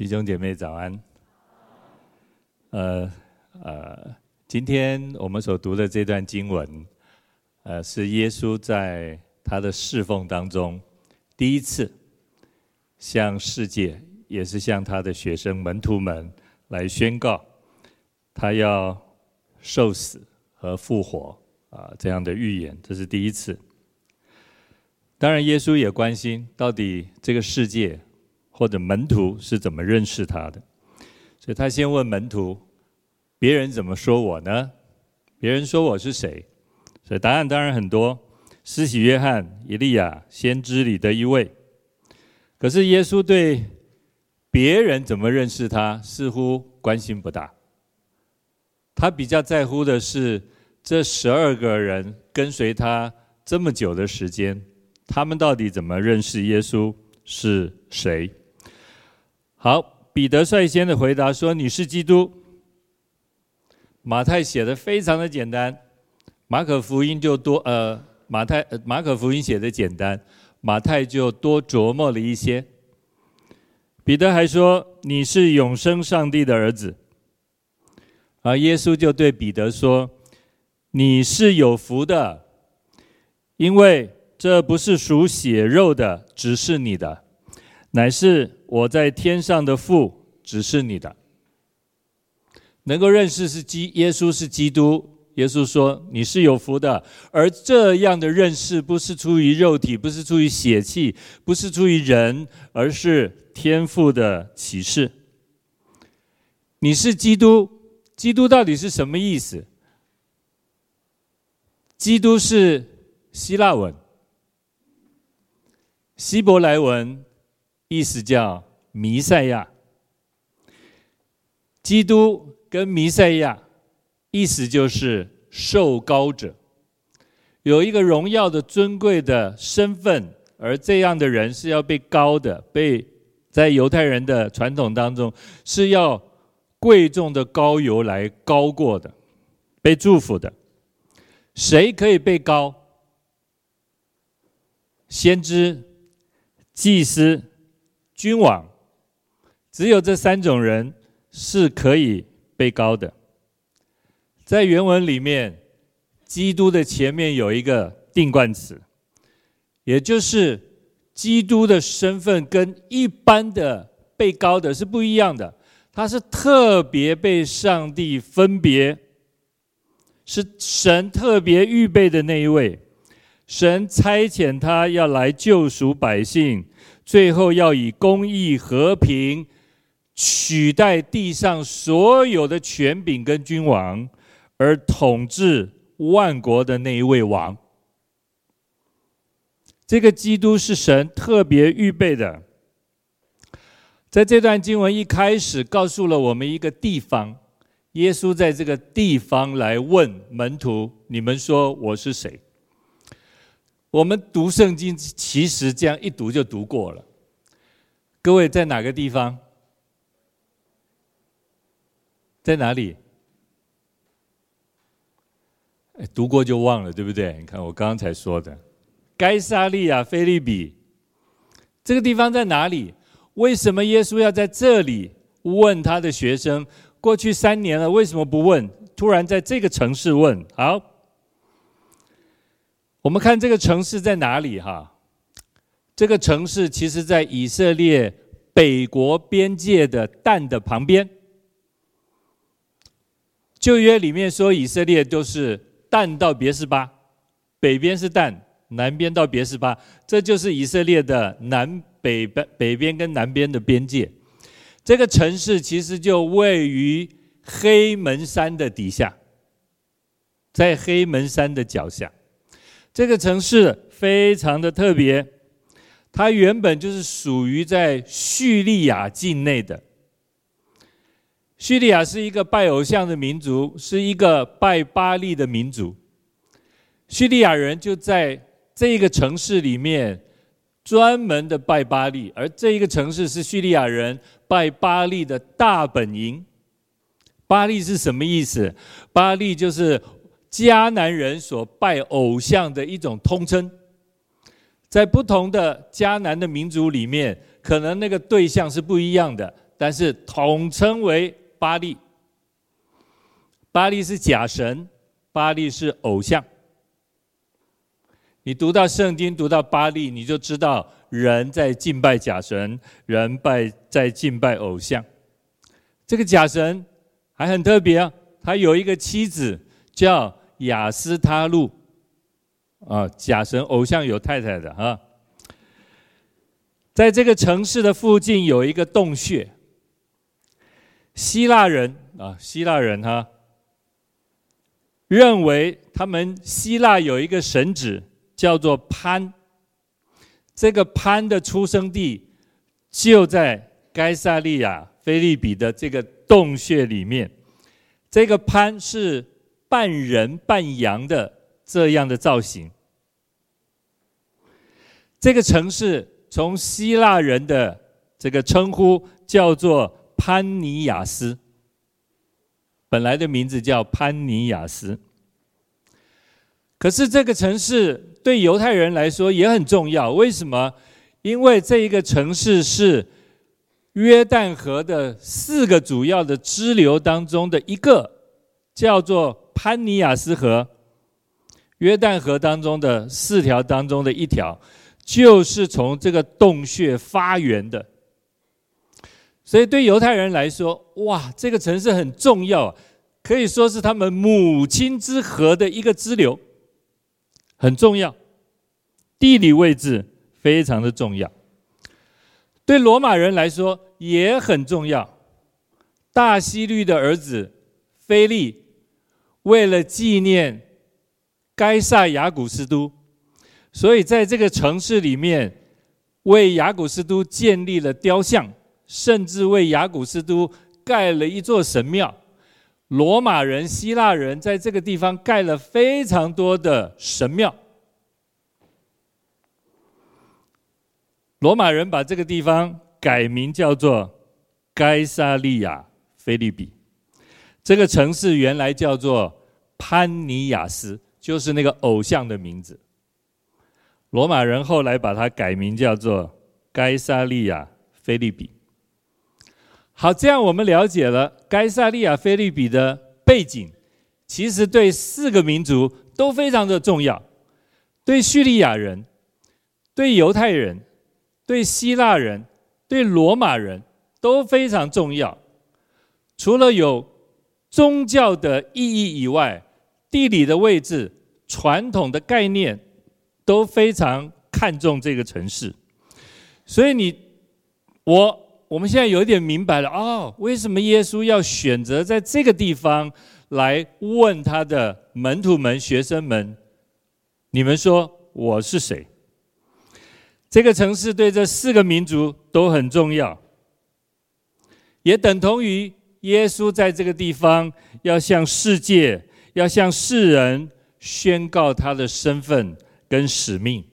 弟兄姐妹早安。呃呃，今天我们所读的这段经文，呃，是耶稣在他的侍奉当中第一次向世界，也是向他的学生门徒们来宣告，他要受死和复活啊，这样的预言，这是第一次。当然，耶稣也关心到底这个世界。或者门徒是怎么认识他的？所以他先问门徒：“别人怎么说我呢？别人说我是谁？”所以答案当然很多：施洗约翰、以利亚、先知里的一位。可是耶稣对别人怎么认识他，似乎关心不大。他比较在乎的是这十二个人跟随他这么久的时间，他们到底怎么认识耶稣是谁？好，彼得率先的回答说：“你是基督。”马太写的非常的简单，马可福音就多呃，马太马可福音写的简单，马太就多琢磨了一些。彼得还说：“你是永生上帝的儿子。”而耶稣就对彼得说：“你是有福的，因为这不是属血肉的，只是你的。”乃是我在天上的父指示你的，能够认识是基耶稣是基督。耶稣说你是有福的，而这样的认识不是出于肉体，不是出于血气，不是出于人，而是天父的启示。你是基督，基督到底是什么意思？基督是希腊文，希伯来文。意思叫弥赛亚，基督跟弥赛亚，意思就是受膏者，有一个荣耀的尊贵的身份，而这样的人是要被膏的，被在犹太人的传统当中是要贵重的膏油来膏过的，被祝福的。谁可以被膏？先知、祭司。君王，只有这三种人是可以被高的。在原文里面，基督的前面有一个定冠词，也就是基督的身份跟一般的被高的是不一样的，他是特别被上帝分别，是神特别预备的那一位，神差遣他要来救赎百姓。最后要以公义和平取代地上所有的权柄跟君王，而统治万国的那一位王。这个基督是神特别预备的。在这段经文一开始，告诉了我们一个地方，耶稣在这个地方来问门徒：“你们说我是谁？”我们读圣经，其实这样一读就读过了。各位在哪个地方？在哪里？读过就忘了，对不对？你看我刚刚才说的，该撒利亚菲利比，这个地方在哪里？为什么耶稣要在这里问他的学生？过去三年了，为什么不问？突然在这个城市问，好。我们看这个城市在哪里？哈，这个城市其实在以色列北国边界的蛋的旁边。旧约里面说以色列都是蛋到别是巴，北边是蛋，南边到别是巴，这就是以色列的南北北北边跟南边的边界。这个城市其实就位于黑门山的底下，在黑门山的脚下。这个城市非常的特别，它原本就是属于在叙利亚境内的。叙利亚是一个拜偶像的民族，是一个拜巴力的民族。叙利亚人就在这个城市里面专门的拜巴力，而这一个城市是叙利亚人拜巴力的大本营。巴力是什么意思？巴力就是。迦南人所拜偶像的一种通称，在不同的迦南的民族里面，可能那个对象是不一样的。但是统称为巴力。巴力是假神，巴力是偶像。你读到圣经，读到巴力，你就知道人在敬拜假神，人拜在敬拜偶像。这个假神还很特别啊，他有一个妻子叫雅斯他路啊，假神偶像有太太的啊。在这个城市的附近有一个洞穴。希腊人啊，希腊人哈，认为他们希腊有一个神祇叫做潘，这个潘的出生地就在该萨利亚菲利比的这个洞穴里面。这个潘是半人半羊的这样的造型。这个城市从希腊人的这个称呼叫做。潘尼亚斯，本来的名字叫潘尼亚斯。可是这个城市对犹太人来说也很重要，为什么？因为这一个城市是约旦河的四个主要的支流当中的一个，叫做潘尼亚斯河。约旦河当中的四条当中的一条，就是从这个洞穴发源的。所以对犹太人来说，哇，这个城市很重要，可以说是他们母亲之河的一个支流，很重要，地理位置非常的重要。对罗马人来说也很重要。大希律的儿子菲利，为了纪念该萨·雅古斯都，所以在这个城市里面为雅古斯都建立了雕像。甚至为雅古斯都盖了一座神庙。罗马人、希腊人在这个地方盖了非常多的神庙。罗马人把这个地方改名叫做该萨利亚菲利比。这个城市原来叫做潘尼亚斯，就是那个偶像的名字。罗马人后来把它改名叫做该萨利亚菲利比。好，这样我们了解了该萨利亚菲利比的背景，其实对四个民族都非常的重要，对叙利亚人、对犹太人、对希腊人、对罗马人都非常重要。除了有宗教的意义以外，地理的位置、传统的概念都非常看重这个城市，所以你我。我们现在有点明白了哦，为什么耶稣要选择在这个地方来问他的门徒们、学生们？你们说我是谁？这个城市对这四个民族都很重要，也等同于耶稣在这个地方要向世界、要向世人宣告他的身份跟使命。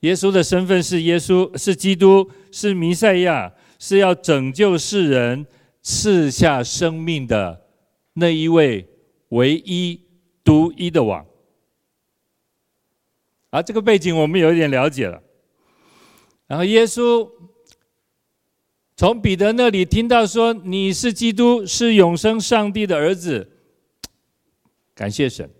耶稣的身份是耶稣，是基督，是弥赛亚，是要拯救世人、赐下生命的那一位唯一、独一的王。啊，这个背景我们有一点了解了。然后耶稣从彼得那里听到说：“你是基督，是永生上帝的儿子。”感谢神。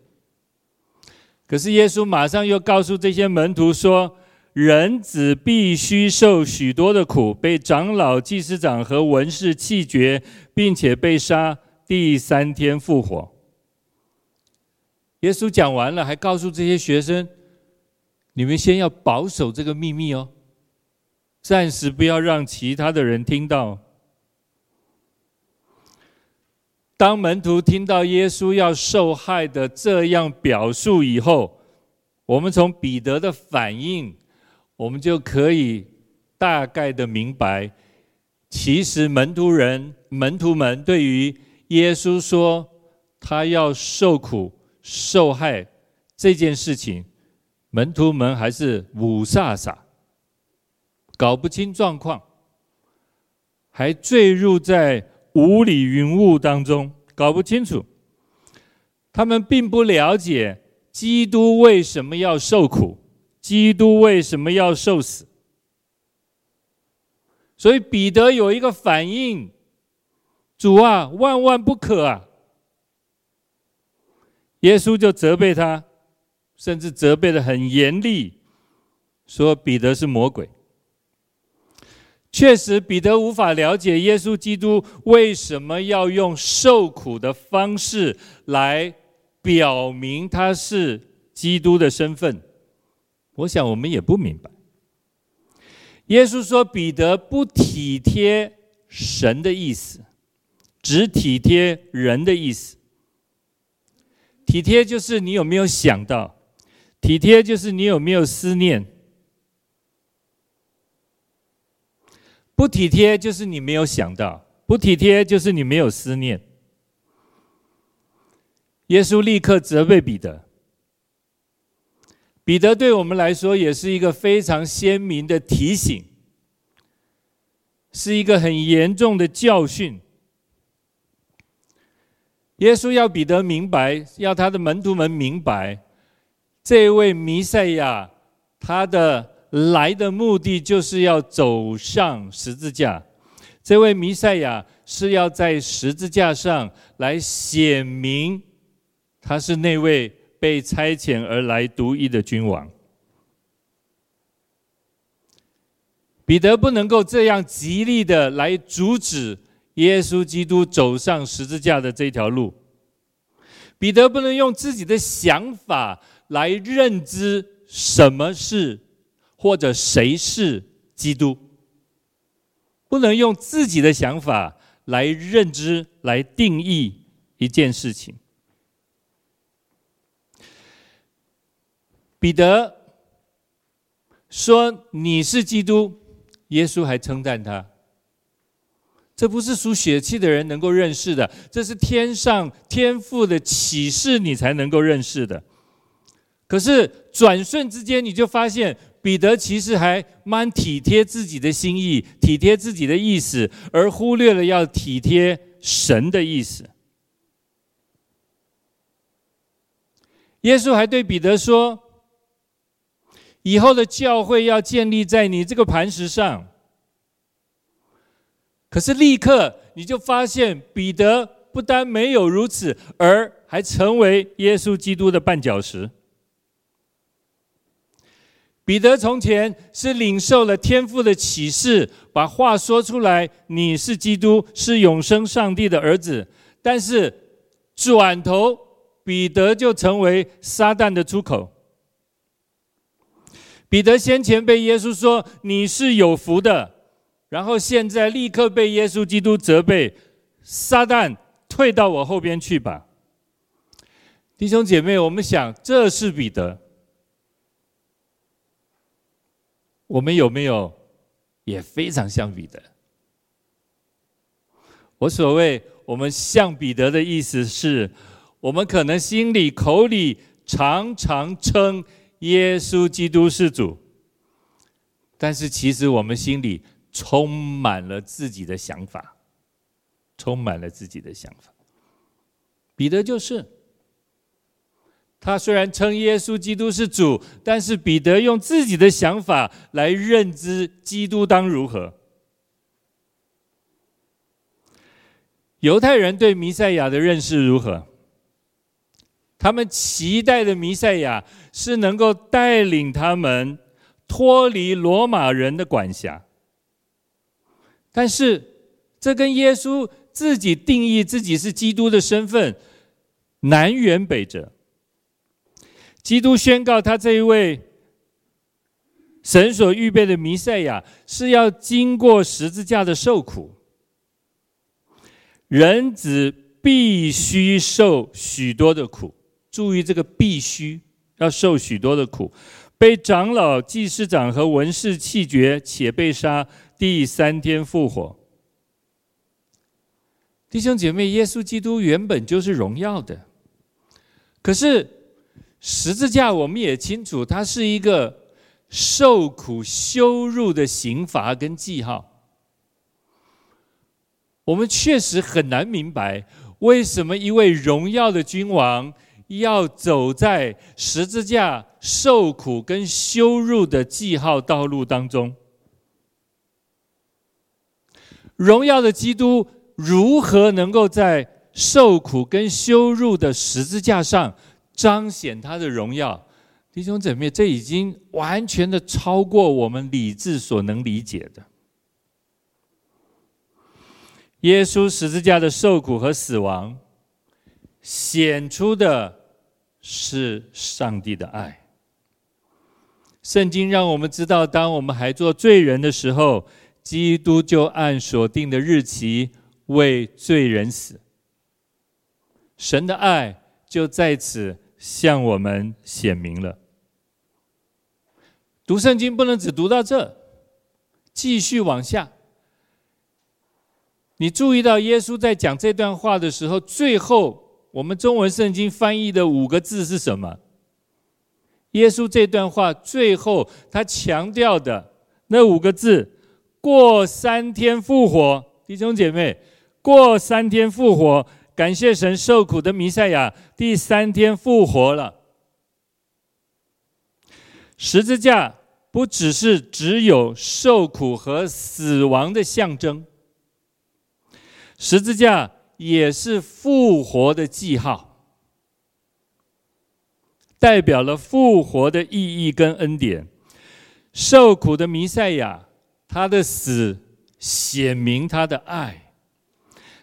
可是耶稣马上又告诉这些门徒说。人子必须受许多的苦，被长老、祭司长和文士弃绝，并且被杀，第三天复活。耶稣讲完了，还告诉这些学生：“你们先要保守这个秘密哦，暂时不要让其他的人听到。”当门徒听到耶稣要受害的这样表述以后，我们从彼得的反应。我们就可以大概的明白，其实门徒人、门徒们对于耶稣说他要受苦、受害这件事情，门徒们还是五煞煞，搞不清状况，还坠入在雾里云雾当中，搞不清楚。他们并不了解基督为什么要受苦。基督为什么要受死？所以彼得有一个反应：主啊，万万不可啊！耶稣就责备他，甚至责备的很严厉，说彼得是魔鬼。确实，彼得无法了解耶稣基督为什么要用受苦的方式来表明他是基督的身份。我想我们也不明白。耶稣说彼得不体贴神的意思，只体贴人的意思。体贴就是你有没有想到，体贴就是你有没有思念。不体贴就是你没有想到，不体贴就是你没有思念。耶稣立刻责备彼得。彼得对我们来说也是一个非常鲜明的提醒，是一个很严重的教训。耶稣要彼得明白，要他的门徒们明白，这位弥赛亚他的来的目的就是要走上十字架。这位弥赛亚是要在十字架上来显明，他是那位。被差遣而来独一的君王，彼得不能够这样极力的来阻止耶稣基督走上十字架的这条路。彼得不能用自己的想法来认知什么是或者谁是基督，不能用自己的想法来认知来定义一件事情。彼得说：“你是基督。”耶稣还称赞他。这不是属血气的人能够认识的，这是天上天父的启示，你才能够认识的。可是转瞬之间，你就发现彼得其实还蛮体贴自己的心意，体贴自己的意思，而忽略了要体贴神的意思。耶稣还对彼得说。以后的教会要建立在你这个磐石上。可是立刻你就发现，彼得不但没有如此，而还成为耶稣基督的绊脚石。彼得从前是领受了天父的启示，把话说出来：“你是基督，是永生上帝的儿子。”但是转头，彼得就成为撒旦的出口。彼得先前被耶稣说，你是有福的，然后现在立刻被耶稣基督责备，撒旦退到我后边去吧。弟兄姐妹，我们想这是彼得，我们有没有也非常像彼得？我所谓我们像彼得的意思是，我们可能心里口里常常称。耶稣基督是主，但是其实我们心里充满了自己的想法，充满了自己的想法。彼得就是，他虽然称耶稣基督是主，但是彼得用自己的想法来认知基督当如何。犹太人对弥赛亚的认识如何？他们期待的弥赛亚是能够带领他们脱离罗马人的管辖，但是这跟耶稣自己定义自己是基督的身份南辕北辙。基督宣告他这一位神所预备的弥赛亚是要经过十字架的受苦，人子必须受许多的苦。注意这个必须要受许多的苦，被长老、祭司长和文士弃绝，且被杀，第三天复活。弟兄姐妹，耶稣基督原本就是荣耀的，可是十字架我们也清楚，它是一个受苦羞辱的刑罚跟记号。我们确实很难明白，为什么一位荣耀的君王，要走在十字架受苦跟羞辱的记号道路当中，荣耀的基督如何能够在受苦跟羞辱的十字架上彰显他的荣耀？弟兄姊妹，这已经完全的超过我们理智所能理解的。耶稣十字架的受苦和死亡，显出的是上帝的爱。圣经让我们知道，当我们还做罪人的时候，基督就按所定的日期为罪人死。神的爱就在此向我们显明了。读圣经不能只读到这，继续往下。你注意到耶稣在讲这段话的时候，最后我们中文圣经翻译的五个字是什么？耶稣这段话最后他强调的那五个字：过三天复活。弟兄姐妹，过三天复活，感谢神，受苦的弥赛亚第三天复活了。十字架不只是只有受苦和死亡的象征，十字架也是复活的记号，代表了复活的意义跟恩典。受苦的弥赛亚，他的死显明他的爱，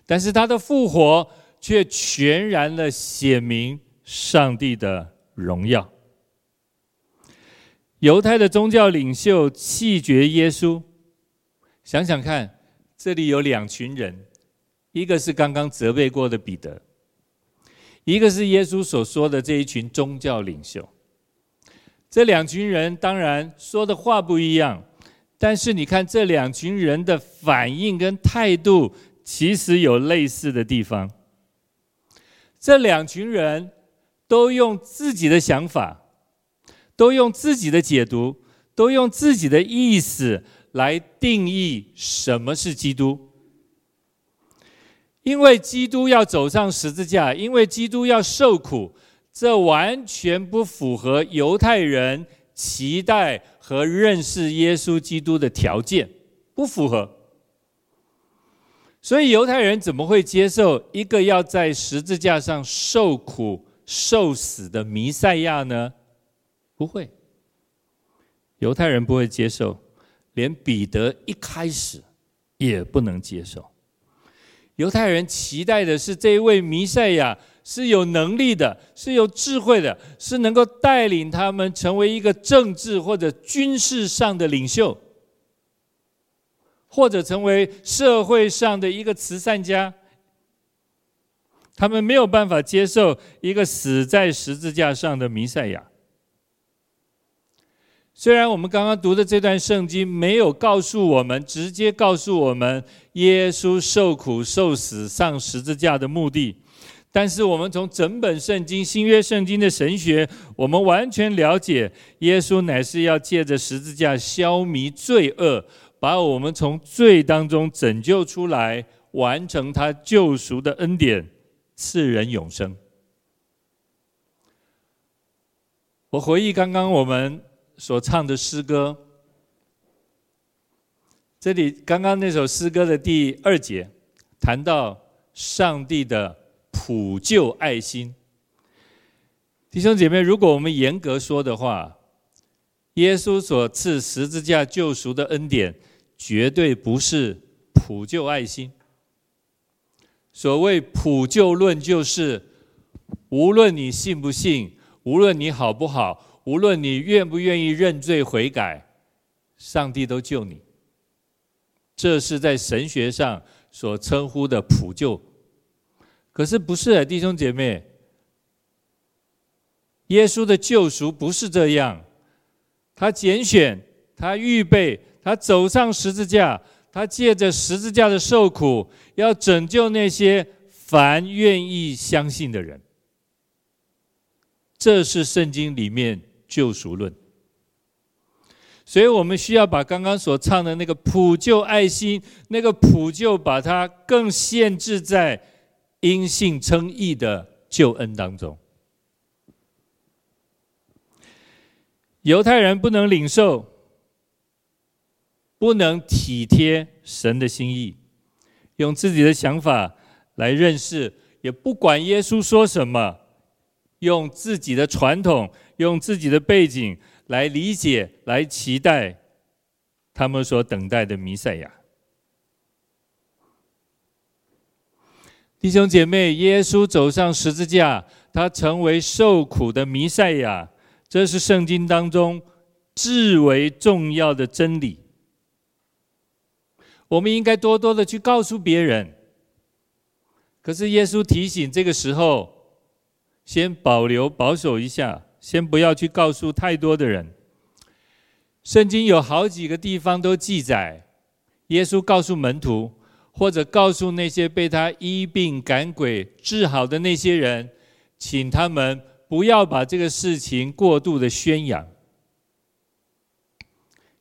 但是他的复活却全然的显明上帝的荣耀。犹太的宗教领袖弃绝耶稣，想想看，这里有两群人，一个是刚刚责备过的彼得，一个是耶稣所说的这一群宗教领袖。这两群人当然说的话不一样，但是你看这两群人的反应跟态度，其实有类似的地方。这两群人都用自己的想法。都用自己的解读，都用自己的意思来定义什么是基督。因为基督要走上十字架，因为基督要受苦，这完全不符合犹太人期待和认识耶稣基督的条件，不符合。所以犹太人怎么会接受一个要在十字架上受苦受死的弥赛亚呢？不会，犹太人不会接受，连彼得一开始也不能接受。犹太人期待的是这一位弥赛亚是有能力的，是有智慧的，是能够带领他们成为一个政治或者军事上的领袖，或者成为社会上的一个慈善家。他们没有办法接受一个死在十字架上的弥赛亚。虽然我们刚刚读的这段圣经没有告诉我们，直接告诉我们耶稣受苦受死上十字架的目的，但是我们从整本圣经新约圣经的神学，我们完全了解耶稣乃是要借着十字架消弭罪恶，把我们从罪当中拯救出来，完成他救赎的恩典，赐人永生。我回忆刚刚我们。所唱的诗歌，这里刚刚那首诗歌的第二节谈到上帝的普救爱心。弟兄姐妹，如果我们严格说的话，耶稣所赐十字架救赎的恩典，绝对不是普救爱心。所谓普救论，就是无论你信不信，无论你好不好。无论你愿不愿意认罪悔改，上帝都救你。这是在神学上所称呼的普救。可是不是啊，弟兄姐妹，耶稣的救赎不是这样。他拣选，他预备，他走上十字架，他借着十字架的受苦，要拯救那些凡愿意相信的人。这是圣经里面。救赎论，所以我们需要把刚刚所唱的那个普救爱心，那个普救，把它更限制在因信称义的救恩当中。犹太人不能领受，不能体贴神的心意，用自己的想法来认识，也不管耶稣说什么，用自己的传统、用自己的背景来理解、来期待他们所等待的弥赛亚。弟兄姐妹，耶稣走上十字架，他成为受苦的弥赛亚，这是圣经当中至为重要的真理。我们应该多多的去告诉别人。可是耶稣提醒，这个时候先保留、保守一下，先不要去告诉太多的人。圣经有好几个地方都记载，耶稣告诉门徒，或者告诉那些被他医病赶鬼治好的那些人，请他们不要把这个事情过度的宣扬。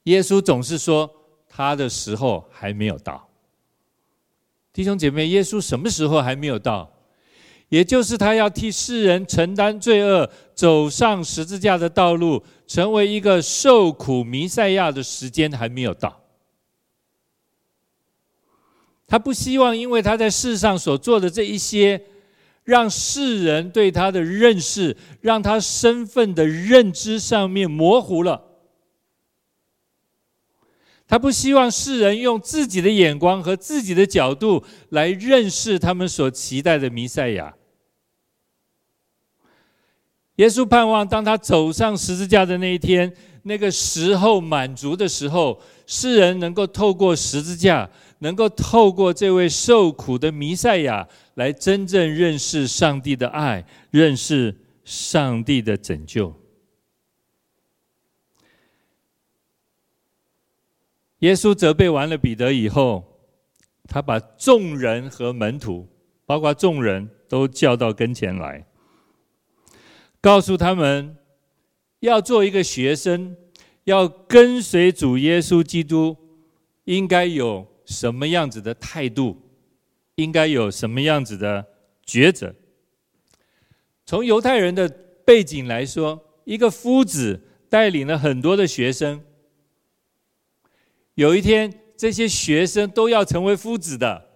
耶稣总是说。他的时候还没有到，弟兄姐妹，耶稣什么时候还没有到？也就是他要替世人承担罪恶，走上十字架的道路，成为一个受苦弥赛亚的时间还没有到。他不希望因为他在世上所做的这一些，让世人对他的认识，让他身份的认知上面模糊了。他不希望世人用自己的眼光和自己的角度来认识他们所期待的弥赛亚。耶稣盼望，当他走上十字架的那一天，那个时候满足的时候，世人能够透过十字架，能够透过这位受苦的弥赛亚，来真正认识上帝的爱，认识上帝的拯救。耶稣责备完了彼得以后，他把众人和门徒，包括众人都叫到跟前来，告诉他们要做一个学生，要跟随主耶稣基督，应该有什么样子的态度，应该有什么样子的抉择。从犹太人的背景来说，一个夫子带领了很多的学生。有一天，这些学生都要成为夫子的。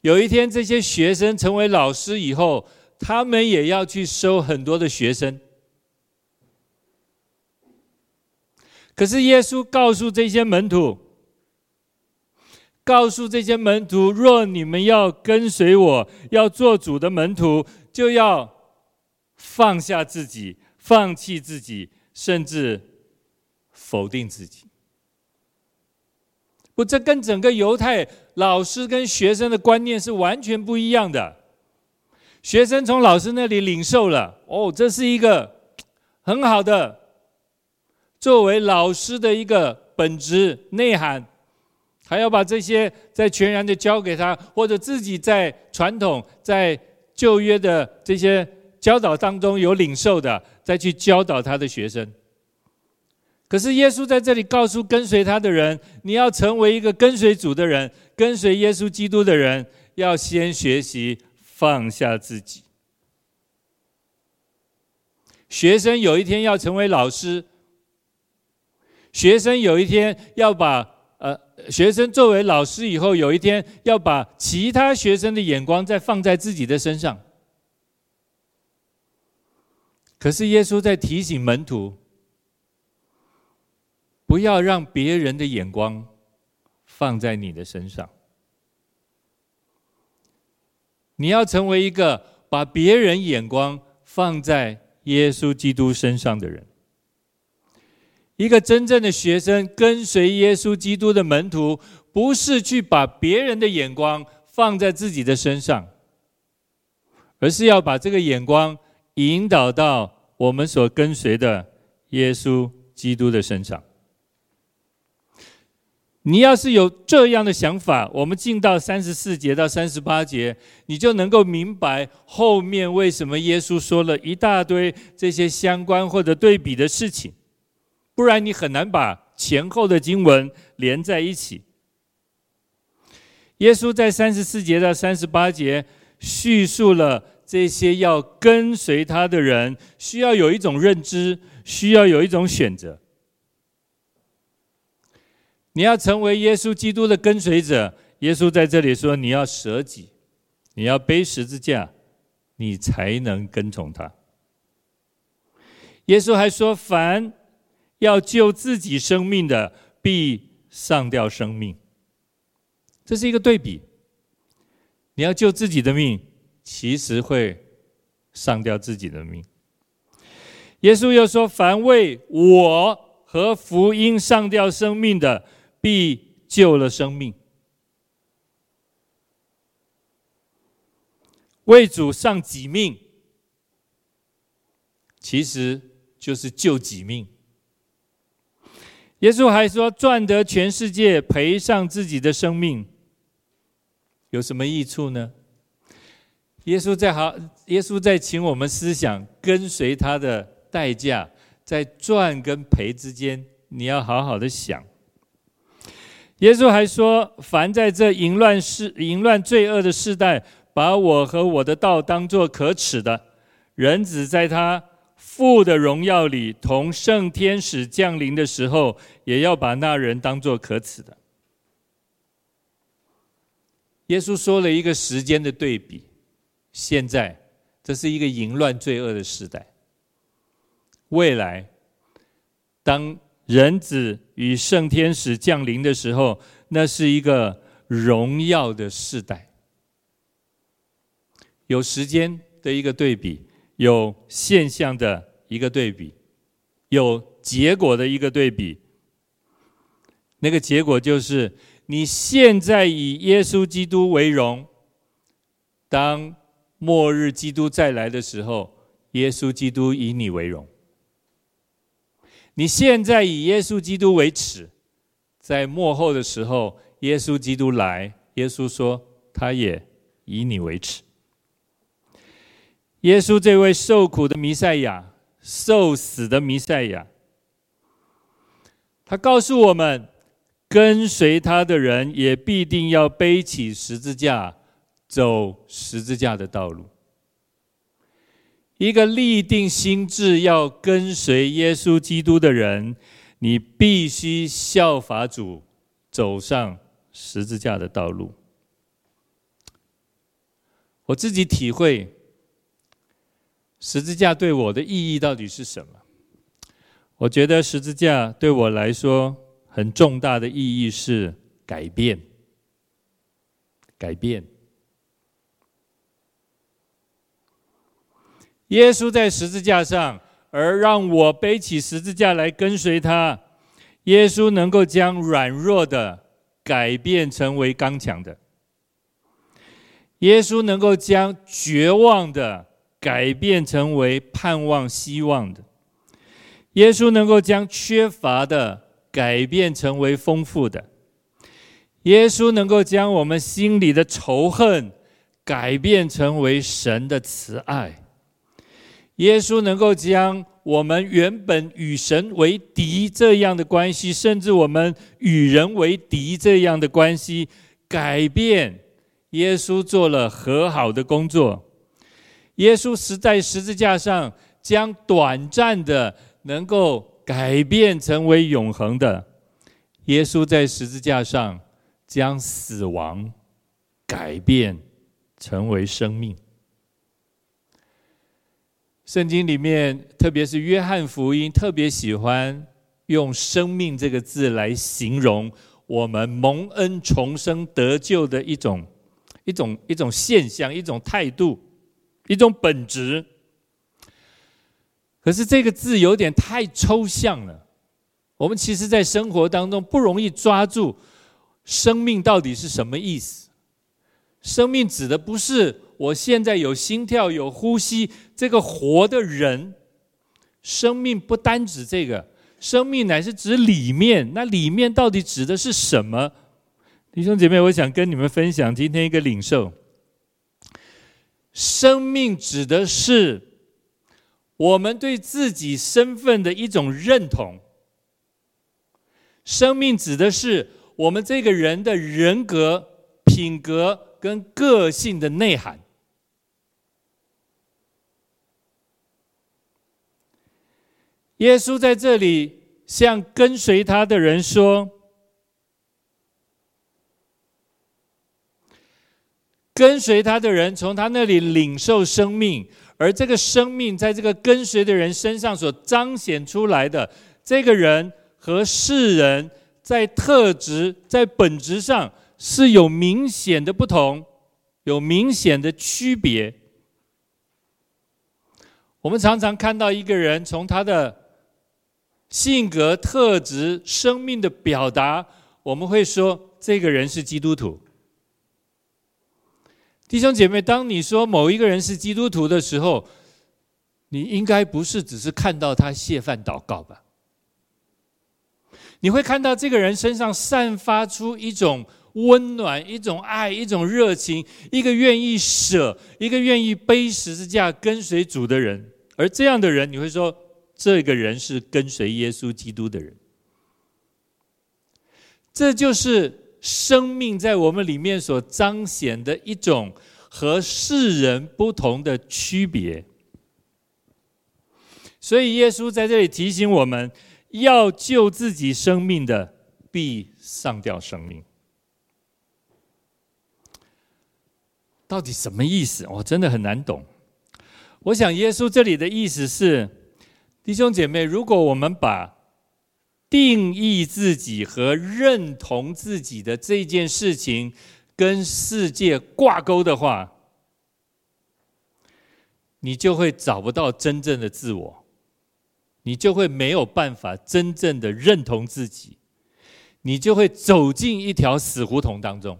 有一天，这些学生成为老师以后，他们也要去收很多的学生。可是耶稣告诉这些门徒，告诉这些门徒：若你们要跟随我，要做主的门徒，就要放下自己，放弃自己，甚至。否定自己，不，这跟整个犹太老师跟学生的观念是完全不一样的。学生从老师那里领受了，哦，这是一个很好的作为老师的一个本质内涵，还要把这些再全然的交给他，或者自己在传统在旧约的这些教导当中有领受的，再去教导他的学生。可是耶稣在这里告诉跟随他的人：你要成为一个跟随主的人，跟随耶稣基督的人，要先学习放下自己。学生有一天要成为老师，学生有一天要把呃，学生作为老师以后，有一天要把其他学生的眼光再放在自己的身上。可是耶稣在提醒门徒。不要让别人的眼光放在你的身上。你要成为一个把别人眼光放在耶稣基督身上的人。一个真正的学生跟随耶稣基督的门徒，不是去把别人的眼光放在自己的身上，而是要把这个眼光引导到我们所跟随的耶稣基督的身上。你要是有这样的想法，我们进到三十四节到三十八节，你就能够明白后面为什么耶稣说了一大堆这些相关或者对比的事情，不然你很难把前后的经文连在一起。耶稣在三十四节到三十八节叙述了这些要跟随他的人需要有一种认知，需要有一种选择。你要成为耶稣基督的跟随者，耶稣在这里说：你要舍己，你要背十字架，你才能跟从他。耶稣还说：凡要救自己生命的，必上掉生命。这是一个对比。你要救自己的命，其实会上掉自己的命。耶稣又说：凡为我和福音上掉生命的，必救了生命。为主丧己命，其实就是救己命。耶稣还说：赚得全世界，赔上自己的生命，有什么益处呢？耶稣在好，耶稣在请我们思想跟随他的代价，在赚跟赔之间，你要好好的想。耶稣还说：凡在这淫乱世、淫乱罪恶的世代，把我和我的道当作可耻的，人子在他父的荣耀里，同圣天使降临的时候，也要把那人当作可耻的。耶稣说了一个时间的对比，现在这是一个淫乱罪恶的时代，未来当人子与圣天使降临的时候，那是一个荣耀的时代。有时间的一个对比，有现象的一个对比，有结果的一个对比。那个结果就是，你现在以耶稣基督为荣，当末日基督再来的时候，耶稣基督以你为荣。你现在以耶稣基督为耻，在末后的时候，耶稣基督来，耶稣说他也以你为耻。耶稣这位受苦的弥赛亚，受死的弥赛亚，他告诉我们，跟随他的人也必定要背起十字架，走十字架的道路。一个立定心志要跟随耶稣基督的人，你必须效法主，走上十字架的道路。我自己体会。十字架对我的意义到底是什么？我觉得十字架对我来说很重大的意义是改变。改变。耶稣在十字架上，而让我背起十字架来跟随他。耶稣能够将软弱的改变成为刚强的。耶稣能够将绝望的。改变成为盼望希望的，耶稣能够将缺乏的改变成为丰富的，耶稣能够将我们心里的仇恨改变成为神的慈爱，耶稣能够将我们原本与神为敌这样的关系，甚至我们与人为敌这样的关系改变，耶稣做了和好的工作。耶稣是在十字架上，将短暂的能够改变成为永恒的。耶稣在十字架上将死亡改变成为生命。圣经里面，特别是约翰福音，特别喜欢用“生命”这个字来形容我们蒙恩重生得救的一种一种一种现象，一种态度。一种本质，可是这个字有点太抽象了。我们其实，在生活当中不容易抓住生命到底是什么意思。生命指的不是我现在有心跳、有呼吸这个活的人。生命不单指这个，生命乃是指里面。那里面到底指的是什么？弟兄姐妹，我想跟你们分享今天一个领受。生命指的是我们对自己身份的一种认同。生命指的是我们这个人的人格、品格跟个性的内涵。耶稣在这里向跟随他的人说跟随他的人从他那里领受生命而这个生命在这个跟随的人身上所彰显出来的这个人和世人在特质在本质上是有明显的不同，有明显的区别。我们常常看到一个人从他的性格特质、生命的表达，我们会说这个人是基督徒。弟兄姐妹，当你说某一个人是基督徒的时候，你应该不是只是看到他谢饭祷告吧？你会看到这个人身上散发出一种温暖、一种爱、一种热情，一个愿意舍、一个愿意背十字架跟随主的人。而这样的人，你会说这个人是跟随耶稣基督的人。这就是。生命在我们里面所彰显的一种和世人不同的区别，所以耶稣在这里提醒我们：要救自己生命的，必丧掉生命。到底什么意思？我真的很难懂。我想耶稣这里的意思是，弟兄姐妹，如果我们把定义自己和认同自己的这件事情跟世界挂钩的话，你就会找不到真正的自我，你就会没有办法真正的认同自己，你就会走进一条死胡同当中。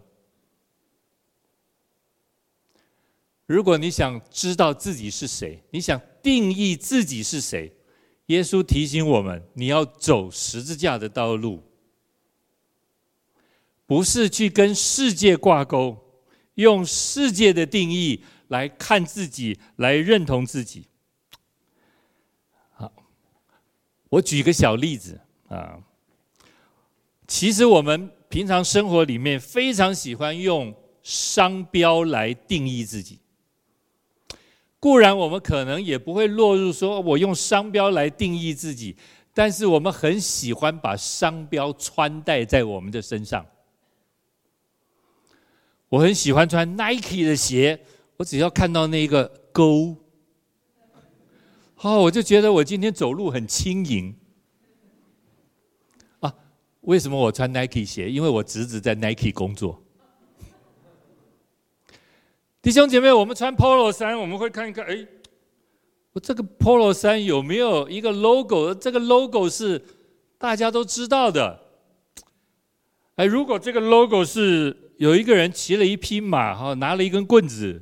如果你想知道自己是谁，你想定义自己是谁？耶稣提醒我们：你要走十字架的道路，不是去跟世界挂钩，用世界的定义来看自己，来认同自己。好，我举个小例子啊，其实我们平常生活里面非常喜欢用商标来定义自己。固然我们可能也不会落入说我用商标来定义自己，但是我们很喜欢把商标穿戴在我们的身上。我很喜欢穿 Nike 的鞋，我只要看到那个勾，哦，我就觉得我今天走路很轻盈。啊，为什么我穿 Nike 鞋？因为我侄子在 Nike 工作。弟兄姐妹，我们穿 Polo 衫，我们会看一看，哎，我这个 Polo 衫有没有一个 logo？这个 logo 是大家都知道的。哎，如果这个 logo 是有一个人骑了一匹马，哈，拿了一根棍子，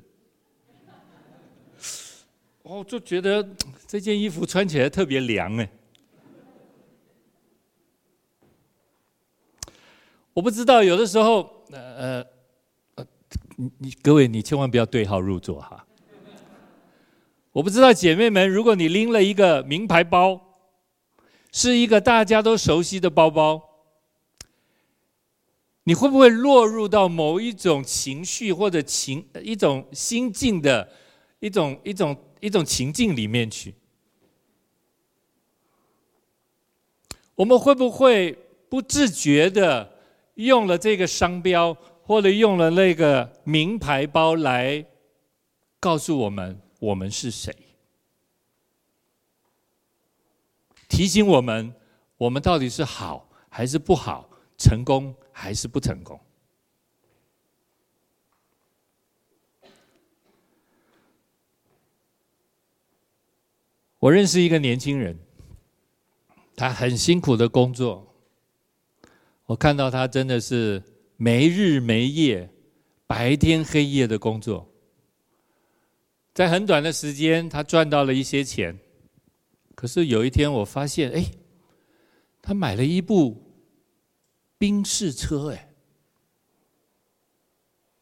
哦，就觉得这件衣服穿起来特别凉哎。我不知道，有的时候，呃。你你各位，你千万不要对号入座哈！我不知道姐妹们，如果你拎了一个名牌包，是一个大家都熟悉的包包，你会不会落入到某一种情绪或者情一种心境的一种一种一种情境里面去？我们会不会不自觉的用了这个商标？或者用了那个名牌包来告诉我们我们是谁，提醒我们我们到底是好还是不好，成功还是不成功。我认识一个年轻人，他很辛苦的工作，我看到他真的是。没日没夜，白天黑夜的工作，在很短的时间，他赚到了一些钱。可是有一天，我发现，哎，他买了一部宾士车，哎，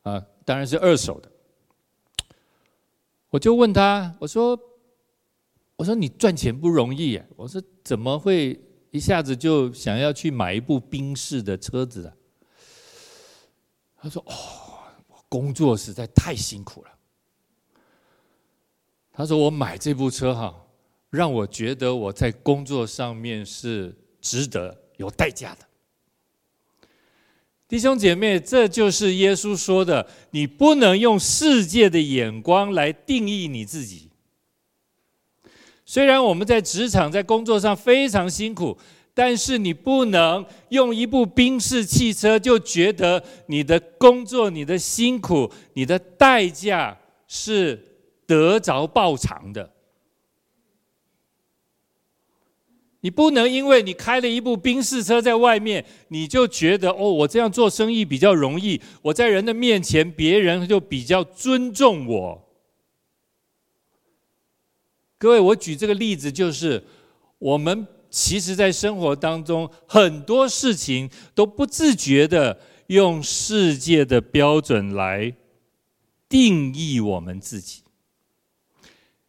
啊，当然是二手的。我就问他，我说，我说你赚钱不容易，我说怎么会一下子就想要去买一部宾士的车子啊？他说：“哦，我工作实在太辛苦了。”他说：“我买这部车哈，让我觉得我在工作上面是值得有代价的。”弟兄姐妹，这就是耶稣说的：你不能用世界的眼光来定义你自己。虽然我们在职场、在工作上非常辛苦，但是你不能用一部宾士汽车就觉得你的工作、你的辛苦、你的代价是得着报偿的。你不能因为你开了一部宾士车在外面，你就觉得哦，我这样做生意比较容易，我在人的面前，别人就比较尊重我。各位，我举这个例子，就是我们其实在生活当中很多事情都不自觉的用世界的标准来定义我们自己。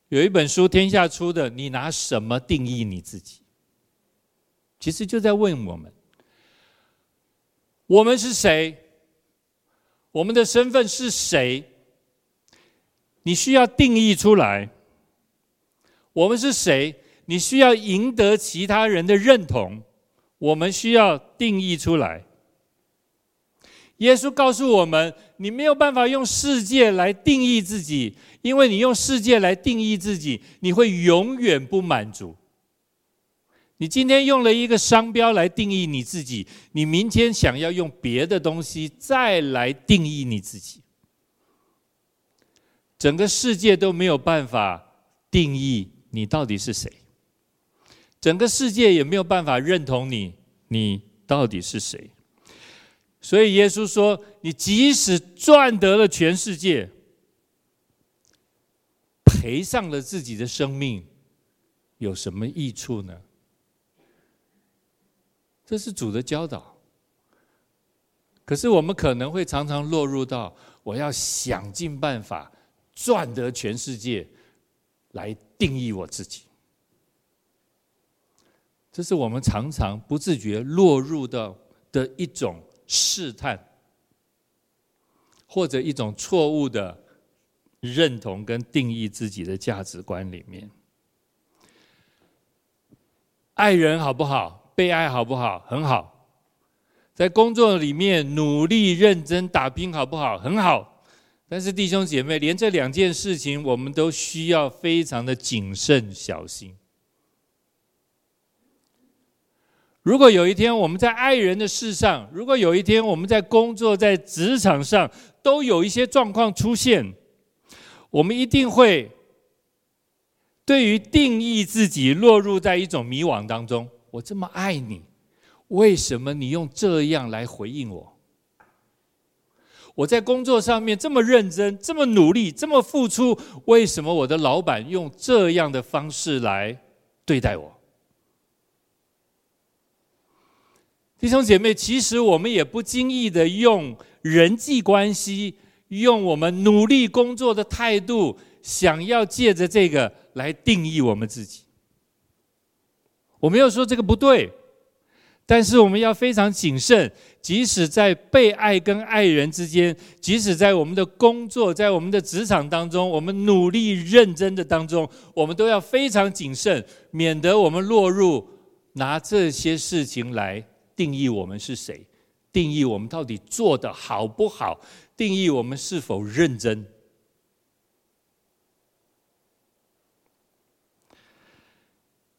有一本书天下出的，你拿什么定义你自己？其实就在问我们：我们是谁？我们的身份是谁？你需要定义出来。我们是谁？你需要赢得其他人的认同。我们需要定义出来。耶稣告诉我们：你没有办法用世界来定义自己，因为你用世界来定义自己，你会永远不满足。你今天用了一个商标来定义你自己，你明天想要用别的东西再来定义你自己，整个世界都没有办法定义你到底是谁，整个世界也没有办法认同你，你到底是谁。所以耶稣说：“你即使赚得了全世界，赔上了自己的生命，有什么益处呢？”这是主的教导，可是我们可能会常常落入到我要想尽办法赚得全世界来定义我自己，这是我们常常不自觉落入到的一种试探，或者一种错误的认同跟定义自己的价值观里面。爱人好不好？被爱好不好？很好，在工作里面努力认真打拼好不好？很好，但是弟兄姐妹，连这两件事情，我们都需要非常的谨慎小心。如果有一天我们在爱人的事上，如果有一天我们在工作、在职场上都有一些状况出现，我们一定会对于定义自己落入在一种迷惘当中。我这么爱你，为什么你用这样来回应我？我在工作上面这么认真、这么努力、这么付出，为什么我的老板用这样的方式来对待我？弟兄姐妹，其实我们也不经意的用人际关系，用我们努力工作的态度，想要借着这个来定义我们自己。我没有说这个不对，但是我们要非常谨慎。即使在被爱跟爱人之间，即使在我们的工作、在我们的职场当中，我们努力认真的当中，我们都要非常谨慎，免得我们落入拿这些事情来定义我们是谁，定义我们到底做得好不好，定义我们是否认真。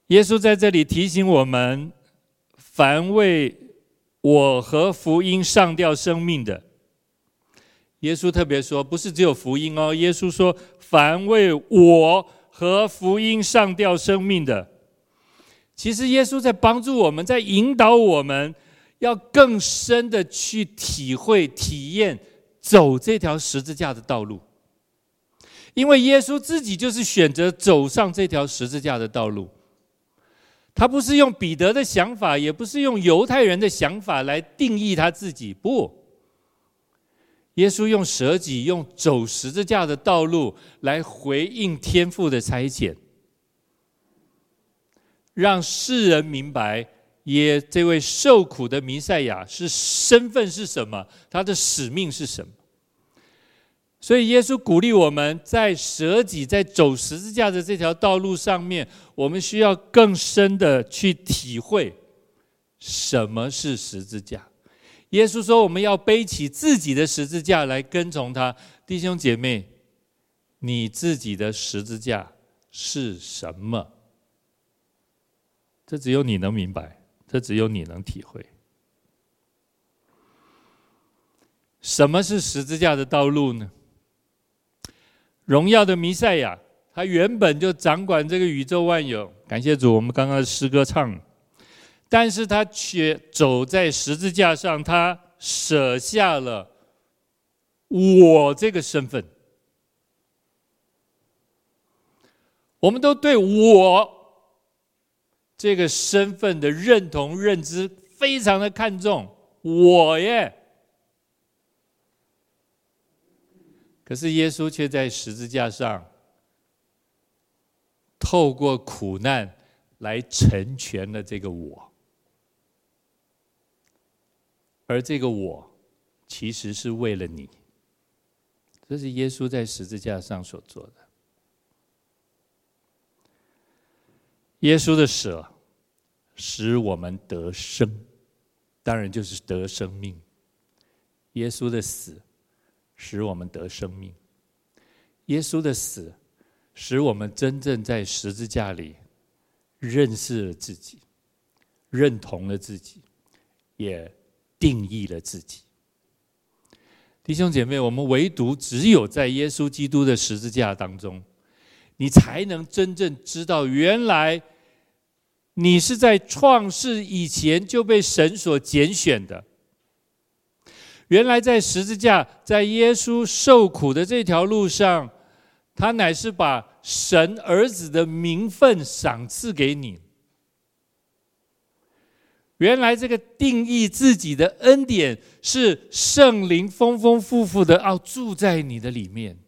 耶稣在这里提醒我们：凡为我和福音上吊生命的，耶稣特别说，不是只有福音哦。耶稣说：凡为我和福音上吊生命的，其实耶稣在帮助我们，在引导我们，要更深的去体会、体验走这条十字架的道路。因为耶稣自己就是选择走上这条十字架的道路。他不是用彼得的想法，也不是用犹太人的想法来定义他自己。不，耶稣用舍己，用走十字架的道路来回应天父的差遣，让世人明白，耶这位受苦的弥赛亚是身份是什么，他的使命是什么。所以，耶稣鼓励我们在舍己、在走十字架的这条道路上面，我们需要更深的去体会什么是十字架，耶稣说：“我们要背起自己的十字架来跟从他。”弟兄姐妹，你自己的十字架是什么？这只有你能明白，这只有你能体会。什么是十字架的道路呢？荣耀的弥赛亚，他原本就掌管这个宇宙万有。感谢主，我们刚刚的诗歌唱，但是他却走在十字架上，他舍下了我这个身份。我们都对我这个身份的认同、认知非常的看重，我耶。可是耶稣却在十字架上，透过苦难来成全了这个我，而这个我其实是为了你。这是耶稣在十字架上所做的。耶稣的舍使我们得生，当然就是得生命。耶稣的死。使我们得生命，耶稣的死使我们真正在十字架里认识了自己，认同了自己，也定义了自己。弟兄姐妹，我们唯独只有在耶稣基督的十字架当中，你才能真正知道，原来你是在创世以前就被神所拣选的。原来在十字架，在耶稣受苦的这条路上，他乃是把神儿子的名分赏赐给你。原来这个定义自己的恩典，是圣灵丰丰富富的要住在你的里面。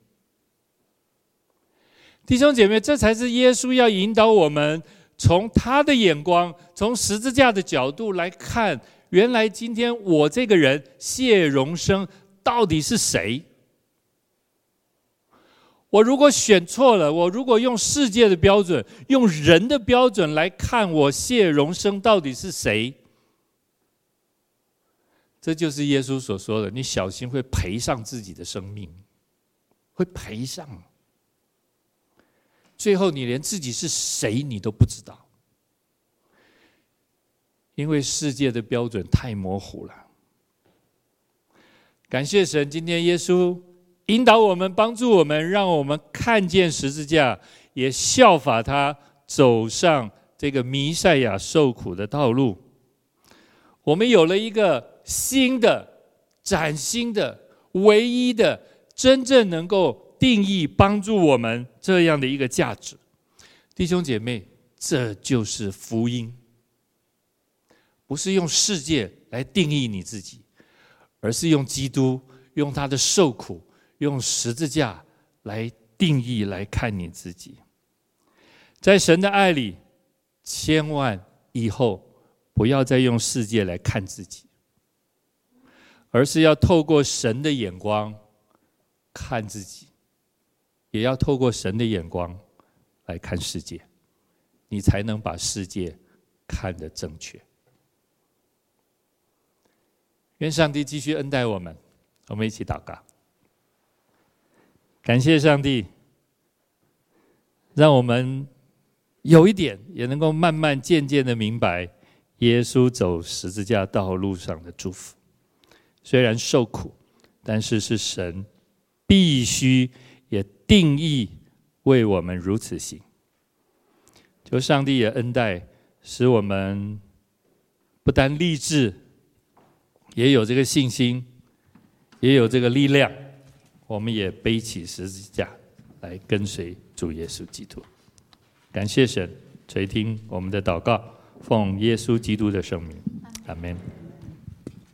弟兄姐妹，这才是耶稣要引导我们从他的眼光，从十字架的角度来看。原来今天我这个人谢荣生到底是谁？我如果选错了，我如果用世界的标准、用人的标准来看我谢荣生到底是谁？这就是耶稣所说的：你小心会赔上自己的生命，会赔上。最后你连自己是谁你都不知道。因为世界的标准太模糊了。感谢神，今天耶稣引导我们，帮助我们，让我们看见十字架，也效法他走上这个弥赛亚受苦的道路。我们有了一个新的、崭新的、唯一的、真正能够定义、帮助我们这样的一个价值。弟兄姐妹，这就是福音。不是用世界来定义你自己，而是用基督、用他的受苦、用十字架来定义来看你自己。在神的爱里，千万以后不要再用世界来看自己，而是要透过神的眼光看自己，也要透过神的眼光来看世界，你才能把世界看得正确。愿上帝继续恩待我们，我们一起祷告。感谢上帝，让我们有一点也能够慢慢渐渐的明白耶稣走十字架道路上的祝福。虽然受苦，但是是神必须定义为我们如此行。求上帝的恩待，使我们不但立志。也有这个信心，也有这个力量，我们也背起十字架来跟随主耶稣基督。感谢神垂听我们的祷告，奉耶稣基督的圣名，阿门。